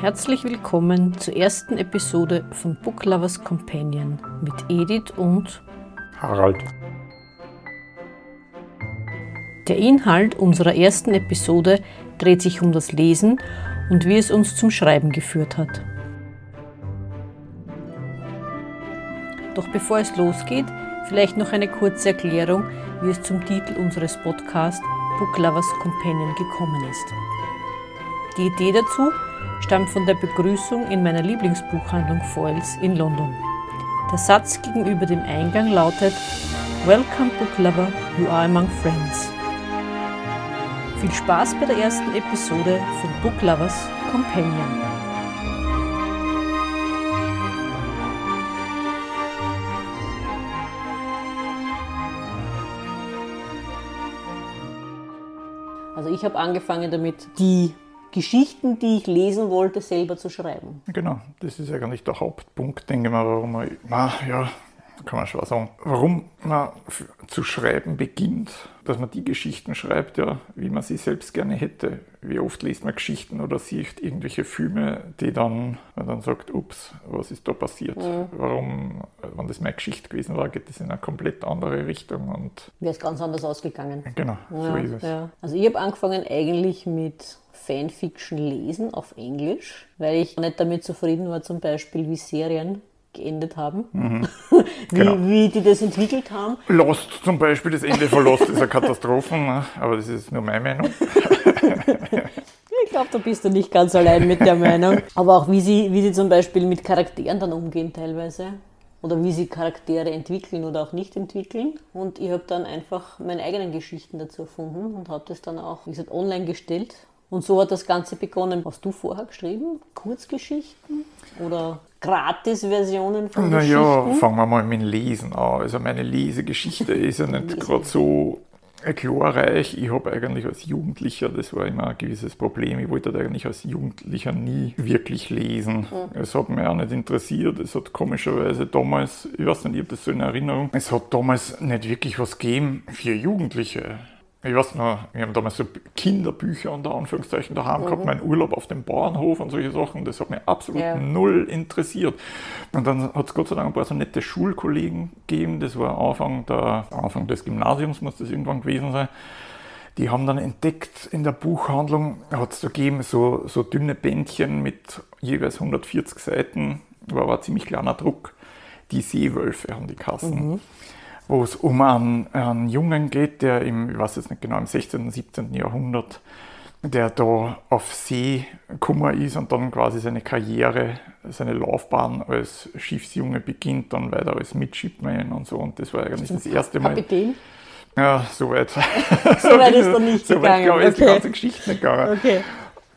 Herzlich willkommen zur ersten Episode von Book Lovers Companion mit Edith und Harald. Der Inhalt unserer ersten Episode dreht sich um das Lesen und wie es uns zum Schreiben geführt hat. Doch bevor es losgeht, vielleicht noch eine kurze Erklärung, wie es zum Titel unseres Podcasts Book Lovers Companion gekommen ist. Die Idee dazu stammt von der Begrüßung in meiner Lieblingsbuchhandlung Foyles in London. Der Satz gegenüber dem Eingang lautet Welcome Book Lover, you are among friends. Viel Spaß bei der ersten Episode von Book Lovers Companion. Also ich habe angefangen damit, die Geschichten, die ich lesen wollte, selber zu schreiben. Genau, das ist eigentlich der Hauptpunkt, denke ich mal, warum man, ja, kann man schon sagen, warum man zu schreiben beginnt, dass man die Geschichten schreibt, ja, wie man sie selbst gerne hätte. Wie oft liest man Geschichten oder sieht irgendwelche Filme, die dann, man dann sagt, ups, was ist da passiert? Mhm. Warum, wenn das meine Geschichte gewesen war, geht das in eine komplett andere Richtung und wäre es ganz anders ausgegangen. Genau, ja, so ist es. Ja. Also ich habe angefangen eigentlich mit Fanfiction lesen auf Englisch, weil ich nicht damit zufrieden war, zum Beispiel wie Serien geendet haben, mhm. wie, genau. wie die das entwickelt haben. Lost zum Beispiel, das Ende von Lost ist eine Katastrophe, ne? aber das ist nur meine Meinung. ich glaube, da bist du nicht ganz allein mit der Meinung. Aber auch wie sie, wie sie zum Beispiel mit Charakteren dann umgehen teilweise. Oder wie sie Charaktere entwickeln oder auch nicht entwickeln. Und ich habe dann einfach meine eigenen Geschichten dazu erfunden und habe das dann auch, wie gesagt, online gestellt und so hat das Ganze begonnen. Hast du vorher geschrieben? Kurzgeschichten oder Gratis-Versionen von Na Geschichten? Naja, fangen wir mal mit dem Lesen an. Also meine Lesegeschichte ist ja nicht gerade so glorreich. Ich habe eigentlich als Jugendlicher, das war immer ein gewisses Problem, ich wollte eigentlich als Jugendlicher nie wirklich lesen. Mhm. Es hat mich auch nicht interessiert. Es hat komischerweise damals, ich weiß nicht, ich habe das so in Erinnerung, es hat damals nicht wirklich was gegeben für Jugendliche ich weiß noch, wir haben damals so Kinderbücher unter Anführungszeichen daheim mhm. gehabt, meinen Urlaub auf dem Bauernhof und solche Sachen. Das hat mich absolut ja. null interessiert. Und dann hat es Gott sei Dank ein paar so nette Schulkollegen gegeben. Das war Anfang, der, Anfang des Gymnasiums, muss das irgendwann gewesen sein. Die haben dann entdeckt, in der Buchhandlung hat es da gegeben, so, so dünne Bändchen mit jeweils 140 Seiten, war aber ein ziemlich kleiner Druck. Die Seewölfe haben die Kassen. Mhm wo es um einen, einen, Jungen geht, der im, ich weiß jetzt nicht genau, im 16., und 17. Jahrhundert, der da auf See Kummer ist und dann quasi seine Karriere, seine Laufbahn als Schiffsjunge beginnt, dann weiter als Midshipman und so. Und das war eigentlich das erste Mal. Kapitän? Ja, soweit. so weit ist er nicht so gegangen. So weit, ist okay. die ganze Geschichte nicht gegangen. Okay.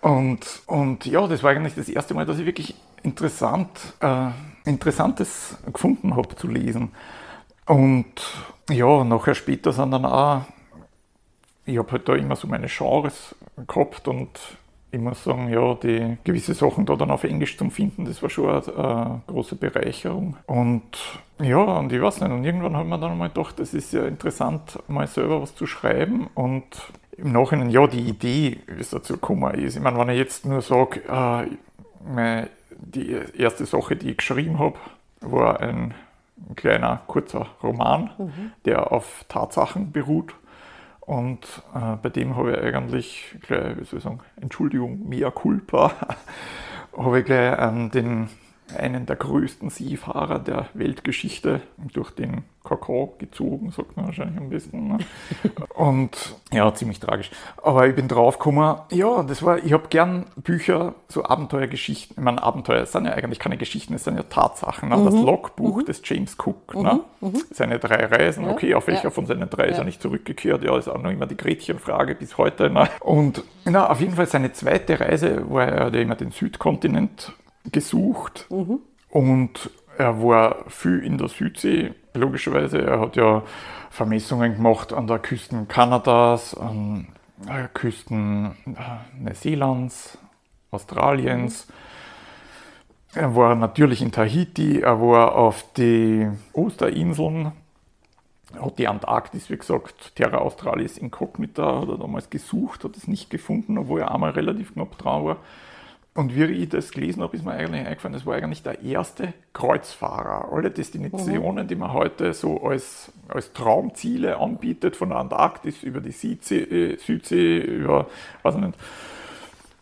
Und, und ja, das war eigentlich das erste Mal, dass ich wirklich interessant, äh, Interessantes gefunden habe zu lesen. Und ja, nachher später sind dann auch, ich habe halt da immer so meine Genres gehabt und ich muss sagen, ja, die gewisse Sachen da dann auf Englisch zu finden, das war schon eine, eine große Bereicherung. Und ja, und ich weiß nicht, und irgendwann hat man dann mal gedacht, das ist ja interessant, mal selber was zu schreiben und im Nachhinein, ja, die Idee, wie es dazu gekommen ist. Ich meine, wenn ich jetzt nur sage, äh, die erste Sache, die ich geschrieben habe, war ein ein kleiner, kurzer Roman, mhm. der auf Tatsachen beruht. Und äh, bei dem habe ich eigentlich gleich, wie soll ich sagen, Entschuldigung, mea culpa, habe ich gleich ähm, den einen der größten Seefahrer der Weltgeschichte durch den Kakao gezogen, sagt man wahrscheinlich am besten. Ne? Und ja, ziemlich tragisch. Aber ich bin draufgekommen, ja, das war, ich habe gern Bücher, so Abenteuergeschichten. Ich meine, Abenteuer sind ja eigentlich keine Geschichten, es sind ja Tatsachen. Ne? Mhm. Das Logbuch mhm. des James Cook, mhm. ne? seine drei Reisen, ja. okay, auf welcher ja. von seinen drei ja. ist er nicht zurückgekehrt? Ja, ist auch noch immer die Gretchenfrage bis heute. Ne? Und na, auf jeden Fall seine zweite Reise, wo er immer den Südkontinent gesucht mhm. und er war viel in der Südsee, logischerweise. Er hat ja Vermessungen gemacht an der Küsten Kanadas, an der Küsten äh, Neuseelands, Australiens. Er war natürlich in Tahiti, er war auf die Osterinseln, hat die Antarktis, wie gesagt, Terra Australis Incognita, hat er damals gesucht, hat es nicht gefunden, obwohl er einmal relativ knapp dran war. Und wie ich das gelesen habe, ist mir eigentlich eingefallen, das war eigentlich der erste Kreuzfahrer. Alle Destinationen, mhm. die man heute so als, als Traumziele anbietet, von der Antarktis über die Südsee, äh, Südsee über, weiß nicht,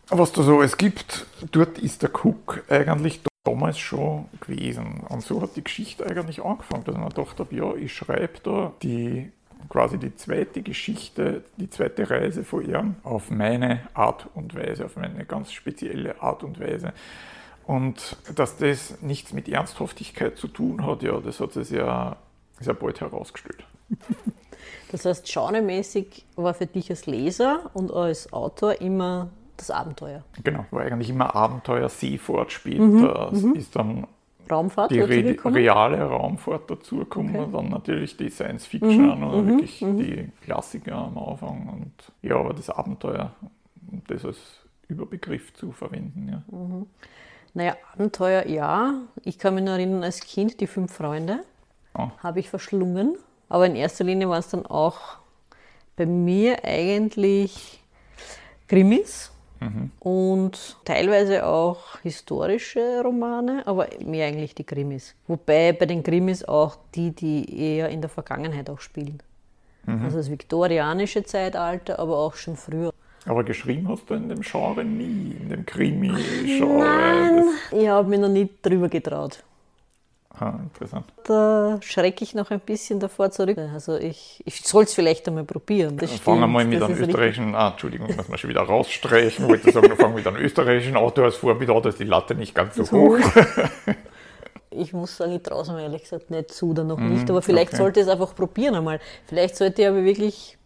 was da so es gibt, dort ist der Cook eigentlich damals schon gewesen. Und so hat die Geschichte eigentlich angefangen, dass man gedacht habe, ja, ich schreibe da die quasi die zweite Geschichte, die zweite Reise von ihm auf meine Art und Weise, auf meine ganz spezielle Art und Weise. Und dass das nichts mit Ernsthaftigkeit zu tun hat, ja, das hat sich ja sehr bald herausgestellt. Das heißt, genremäßig war für dich als Leser und als Autor immer das Abenteuer. Genau, war eigentlich immer Abenteuer, Seefahrt später, mhm, ist dann Raumfahrt die re reale Raumfahrt dazugekommen okay. und dann natürlich die Science Fiction mhm, und mhm, wirklich mhm. die Klassiker am Anfang und ja, aber das Abenteuer, das als Überbegriff zu verwenden. Ja. Mhm. Naja, Abenteuer ja. Ich kann mich nur erinnern, als Kind die fünf Freunde oh. habe ich verschlungen, aber in erster Linie waren es dann auch bei mir eigentlich Krimis Mhm. Und teilweise auch historische Romane, aber mehr eigentlich die Krimis. Wobei bei den Krimis auch die, die eher in der Vergangenheit auch spielen. Mhm. Also das viktorianische Zeitalter, aber auch schon früher. Aber geschrieben hast du in dem Genre nie, in dem Krimi-Genre? Nein, ich habe mich noch nie drüber getraut. Ah, interessant. Da schrecke ich noch ein bisschen davor zurück. Also ich, ich soll es vielleicht einmal probieren. Das fangen wir mal mit einem österreichischen, ah, Entschuldigung, muss man schon wieder rausstreichen, wollte sagen, wir fangen mit einem österreichischen Auto als Vorbild an, da ist die Latte nicht ganz so hoch. ich muss sagen, ich traue es mir ehrlich gesagt nicht zu, dann noch mm, nicht. Aber vielleicht okay. sollte ich es einfach probieren einmal. Vielleicht sollte ich aber wirklich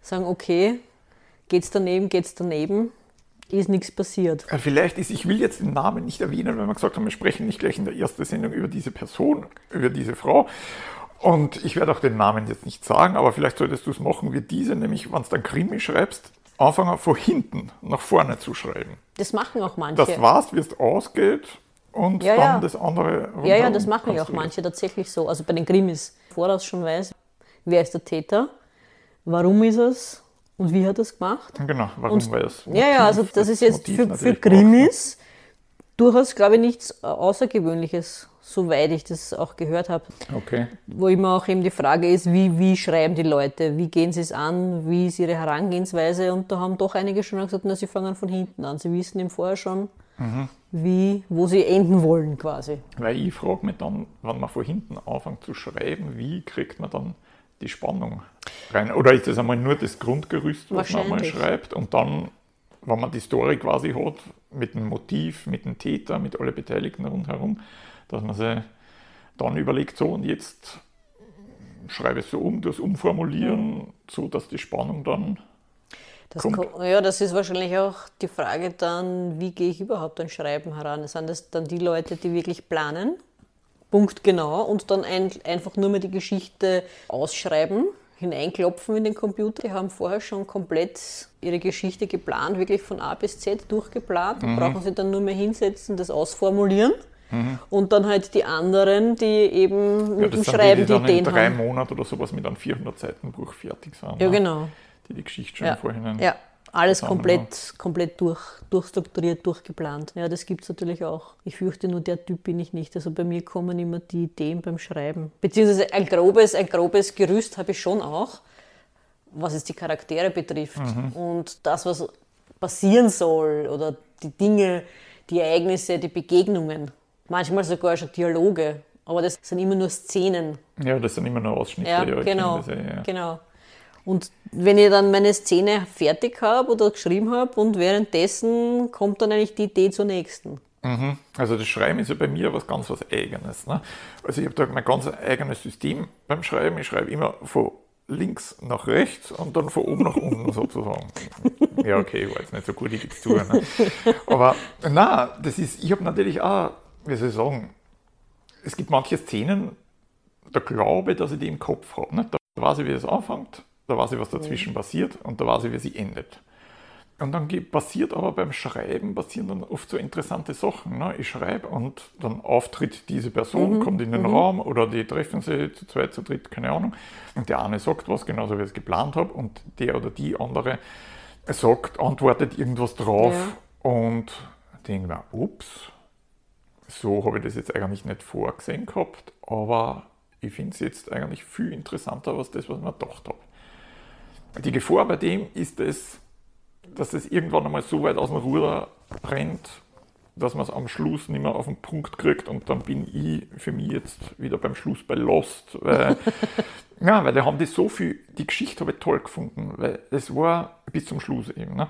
sagen, okay, geht es daneben, geht es daneben ist nichts passiert. Vielleicht ist, ich will jetzt den Namen nicht erwähnen, weil wir gesagt haben, wir sprechen nicht gleich in der ersten Sendung über diese Person, über diese Frau. Und ich werde auch den Namen jetzt nicht sagen, aber vielleicht solltest du es machen wie diese, nämlich, wenn du dann Krimi schreibst, anfangen von hinten nach vorne zu schreiben. Das machen auch manche. Das weißt, wie es ausgeht und ja, dann ja. das andere. Ja, ja, das machen ja auch manche tatsächlich so. Also bei den Krimis voraus schon weiß, wer ist der Täter, warum ist es, und wie hat er es gemacht? Genau, warum und, war es? Ja, ja, also das ist jetzt für, für Krimis durchaus, glaube ich, nichts Außergewöhnliches, soweit ich das auch gehört habe. Okay. Wo immer auch eben die Frage ist, wie, wie schreiben die Leute, wie gehen sie es an, wie ist ihre Herangehensweise? Und da haben doch einige schon gesagt, na, sie fangen von hinten an. Sie wissen im Vorher schon, mhm. wie, wo sie enden wollen quasi. Weil ich frage mich dann, wenn man von hinten anfängt zu schreiben, wie kriegt man dann die Spannung rein? Oder ist das einmal nur das Grundgerüst, was man einmal schreibt und dann, wenn man die Story quasi hat, mit dem Motiv, mit dem Täter, mit allen Beteiligten rundherum, dass man sich dann überlegt, so und jetzt schreibe es so um, das umformulieren, mhm. so dass die Spannung dann das kommt. Ja, das ist wahrscheinlich auch die Frage dann, wie gehe ich überhaupt an Schreiben heran? Sind das dann die Leute, die wirklich planen Punkt genau und dann ein, einfach nur mal die Geschichte ausschreiben, hineinklopfen in den Computer. Die haben vorher schon komplett ihre Geschichte geplant, wirklich von A bis Z durchgeplant. Mhm. brauchen sie dann nur mehr hinsetzen, das ausformulieren. Mhm. Und dann halt die anderen, die eben mit ja, dem Schreiben die, die, die Ideen haben. drei Monaten oder sowas mit einem 400 Seiten Buch fertig sind. Ja, genau. Die die Geschichte schon ja. vorhin ja. Alles komplett, komplett durch, durchstrukturiert, durchgeplant. Ja, das gibt es natürlich auch. Ich fürchte nur, der Typ bin ich nicht. Also bei mir kommen immer die Ideen beim Schreiben. Beziehungsweise ein grobes, ein grobes Gerüst habe ich schon auch, was es die Charaktere betrifft. Mhm. Und das, was passieren soll oder die Dinge, die Ereignisse, die Begegnungen. Manchmal sogar schon Dialoge. Aber das sind immer nur Szenen. Ja, das sind immer nur Ausschnitte. Ja, ja genau, ja. genau. Und wenn ich dann meine Szene fertig habe oder geschrieben habe und währenddessen kommt dann eigentlich die Idee zur nächsten. Mhm. Also das Schreiben ist ja bei mir was ganz was Eigenes. Ne? Also ich habe da mein ganz eigenes System beim Schreiben. Ich schreibe immer von links nach rechts und dann von oben nach unten sozusagen. Ja, okay, war jetzt nicht so gut, ich gebe zu. Ne? Aber na, das ist, ich habe natürlich auch, wie soll ich sagen, es gibt manche Szenen, da glaube ich, dass ich die im Kopf habe. Ne? Da weiß ich, wie es anfängt da weiß ich, was dazwischen mhm. passiert und da weiß ich, wie sie endet. Und dann passiert aber beim Schreiben passieren dann oft so interessante Sachen. Ne? Ich schreibe und dann auftritt diese Person, mhm. kommt in den mhm. Raum oder die treffen sich zu zweit, zu dritt, keine Ahnung. Und der eine sagt was, genauso wie ich es geplant habe, und der oder die andere sagt, antwortet irgendwas drauf. Ja. Und denke mir, ups, so habe ich das jetzt eigentlich nicht vorgesehen gehabt, aber ich finde es jetzt eigentlich viel interessanter als das, was ich mir gedacht habe. Die Gefahr bei dem ist es, dass es irgendwann einmal so weit aus dem Ruder rennt, dass man es am Schluss nicht mehr auf den Punkt kriegt und dann bin ich für mich jetzt wieder beim Schluss bei Lost. Weil, ja, weil da haben die so viel, die Geschichte habe ich toll gefunden, weil es war bis zum Schluss eben. Ne?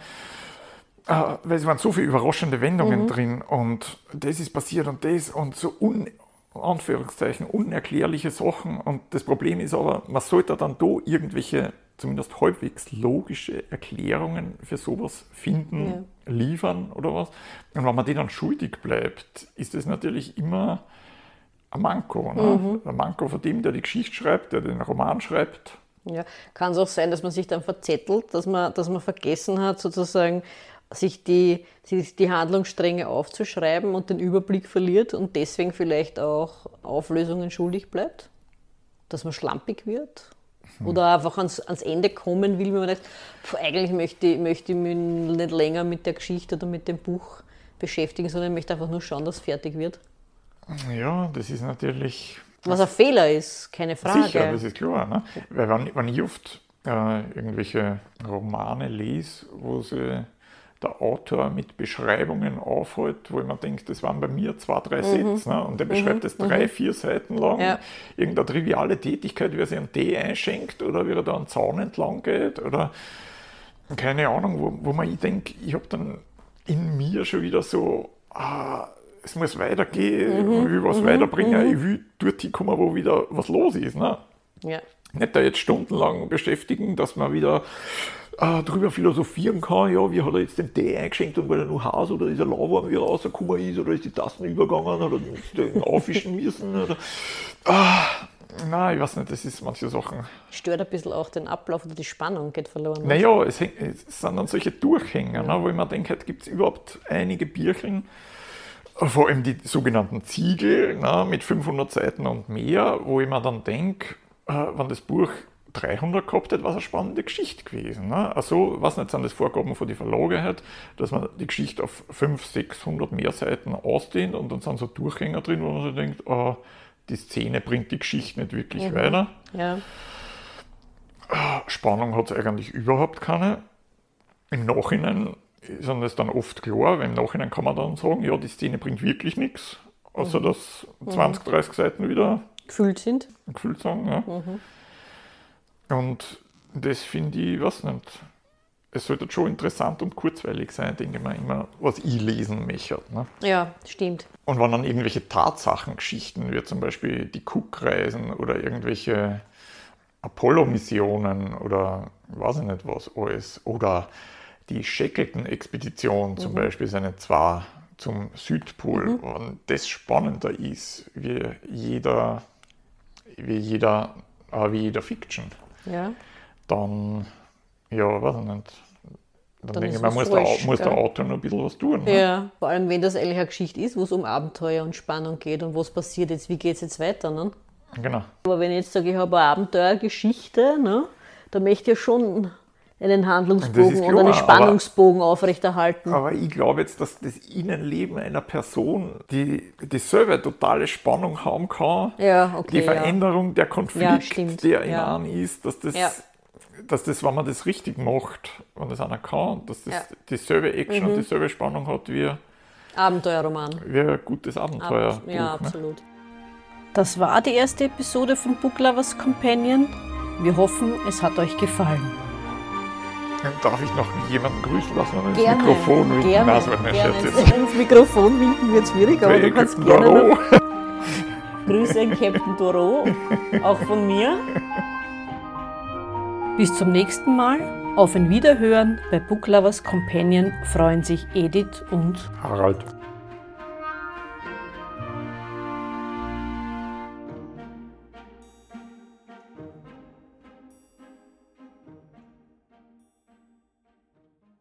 Äh, weil es waren so viele überraschende Wendungen mhm. drin und das ist passiert und das und so un, Anführungszeichen unerklärliche Sachen. Und das Problem ist aber, man sollte dann da irgendwelche zumindest halbwegs logische Erklärungen für sowas finden, ja. liefern oder was. Und wenn man dann schuldig bleibt, ist das natürlich immer ein Manko. Ne? Mhm. Ein Manko von dem, der die Geschichte schreibt, der den Roman schreibt. Ja, kann es auch sein, dass man sich dann verzettelt, dass man, dass man vergessen hat, sozusagen sich die, die, die Handlungsstränge aufzuschreiben und den Überblick verliert und deswegen vielleicht auch Auflösungen schuldig bleibt? Dass man schlampig wird? Hm. Oder einfach ans, ans Ende kommen will, wenn man sagt, eigentlich möchte, möchte ich mich nicht länger mit der Geschichte oder mit dem Buch beschäftigen, sondern ich möchte einfach nur schauen, dass es fertig wird? Ja, das ist natürlich. Was ein Fehler ist, keine Frage. Sicher, das ist klar. Ne? Weil wenn, wenn ich oft äh, irgendwelche Romane lese, wo sie der Autor mit Beschreibungen aufhält, wo ich mir denke, das waren bei mir zwei, drei mhm. Sätze. Ne? Und der beschreibt mhm. das drei, mhm. vier Seiten lang. Ja. Irgendeine triviale Tätigkeit, wie er sich einen Tee einschenkt oder wie er da einen Zaun entlang geht oder keine Ahnung, wo, wo man ich denke, ich habe dann in mir schon wieder so, ah, es muss weitergehen, mhm. ich will was mhm. weiterbringen, mhm. ich will dort hinkommen, wo wieder was los ist. Ne? Ja. Nicht da jetzt stundenlang beschäftigen, dass man wieder äh, darüber philosophieren kann, ja, wie hat er jetzt den Tee eingeschenkt und weil er nur Haus oder ist er lauwarm, wie er rausgekommen ist, oder ist die Tasten übergegangen, oder er aufwischen müssen, oder, ah, Nein, ich weiß nicht, das ist manche Sachen. Stört ein bisschen auch den Ablauf oder die Spannung geht verloren. Naja, es, es sind dann solche Durchhänger, ja. ne, wo ich mir denke, gibt es überhaupt einige Bierchen, vor allem die sogenannten Ziegel ne, mit 500 Seiten und mehr, wo ich mir dann denke, äh, wenn das Buch 300 gehabt hätte, war es eine spannende Geschichte gewesen. Ne? Also, was nicht sind das Vorgaben von den Verlagen dass man die Geschichte auf 500, 600 mehr Seiten ausdehnt und dann sind so Durchgänger drin, wo man sich denkt, oh, die Szene bringt die Geschichte nicht wirklich mhm. weiter. Ja. Spannung hat es eigentlich überhaupt keine. Im Nachhinein ist das dann oft klar, weil im Nachhinein kann man dann sagen, ja, die Szene bringt wirklich nichts, außer mhm. dass 20, 30 Seiten wieder gefüllt sind. Gefüllt sind, ja. Mhm. Und das finde ich, was nicht. Es sollte schon interessant und kurzweilig sein, denke ich mal immer, was ich lesen möchte. Ne? Ja, stimmt. Und wenn dann irgendwelche Tatsachengeschichten, wie zum Beispiel die Cook-Reisen oder irgendwelche Apollo-Missionen oder weiß ich nicht was alles, oder die Shackleton-Expedition zum mhm. Beispiel, seine zwei zum Südpol, mhm. und das spannender ist, wie jeder, wie jeder, wie jeder Fiction ja. dann, ja, weiß ich nicht. Dann, dann denke ich, man muss, frisch, der, muss der Autor noch ein bisschen was tun. Ne? Ja, vor allem wenn das eigentlich eine Geschichte ist, wo es um Abenteuer und Spannung geht und was passiert jetzt, wie geht es jetzt weiter. Ne? Genau. Aber wenn ich jetzt sage, ich habe eine Abenteuergeschichte, ne, da möchte ich ja schon einen Handlungsbogen klar, oder einen Spannungsbogen aber, aufrechterhalten. Aber ich glaube jetzt, dass das Innenleben einer Person, die dieselbe totale Spannung haben kann, ja, okay, die Veränderung, ja. der Konflikt, ja, der in einem ist, dass das, dass das, wenn man das richtig macht, wenn das einer kann, dass das dieselbe Action mhm. und dieselbe Spannung hat wie Abenteuerroman. Wie ein gutes Abenteuer. Ab, ja, ne? absolut. Ne? Das war die erste Episode von Book Lovers Companion. Wir hoffen, es hat euch gefallen. Darf ich noch jemanden grüßen lassen und ins gerne, Mikrofon winken? Gerne, also, wenn gerne. Ins, ins Mikrofon winken wird schwierig, aber du kannst gerne noch Grüße an Captain Doro, auch von mir. Bis zum nächsten Mal. Auf ein Wiederhören bei Book Lovers Companion freuen sich Edith und Harald.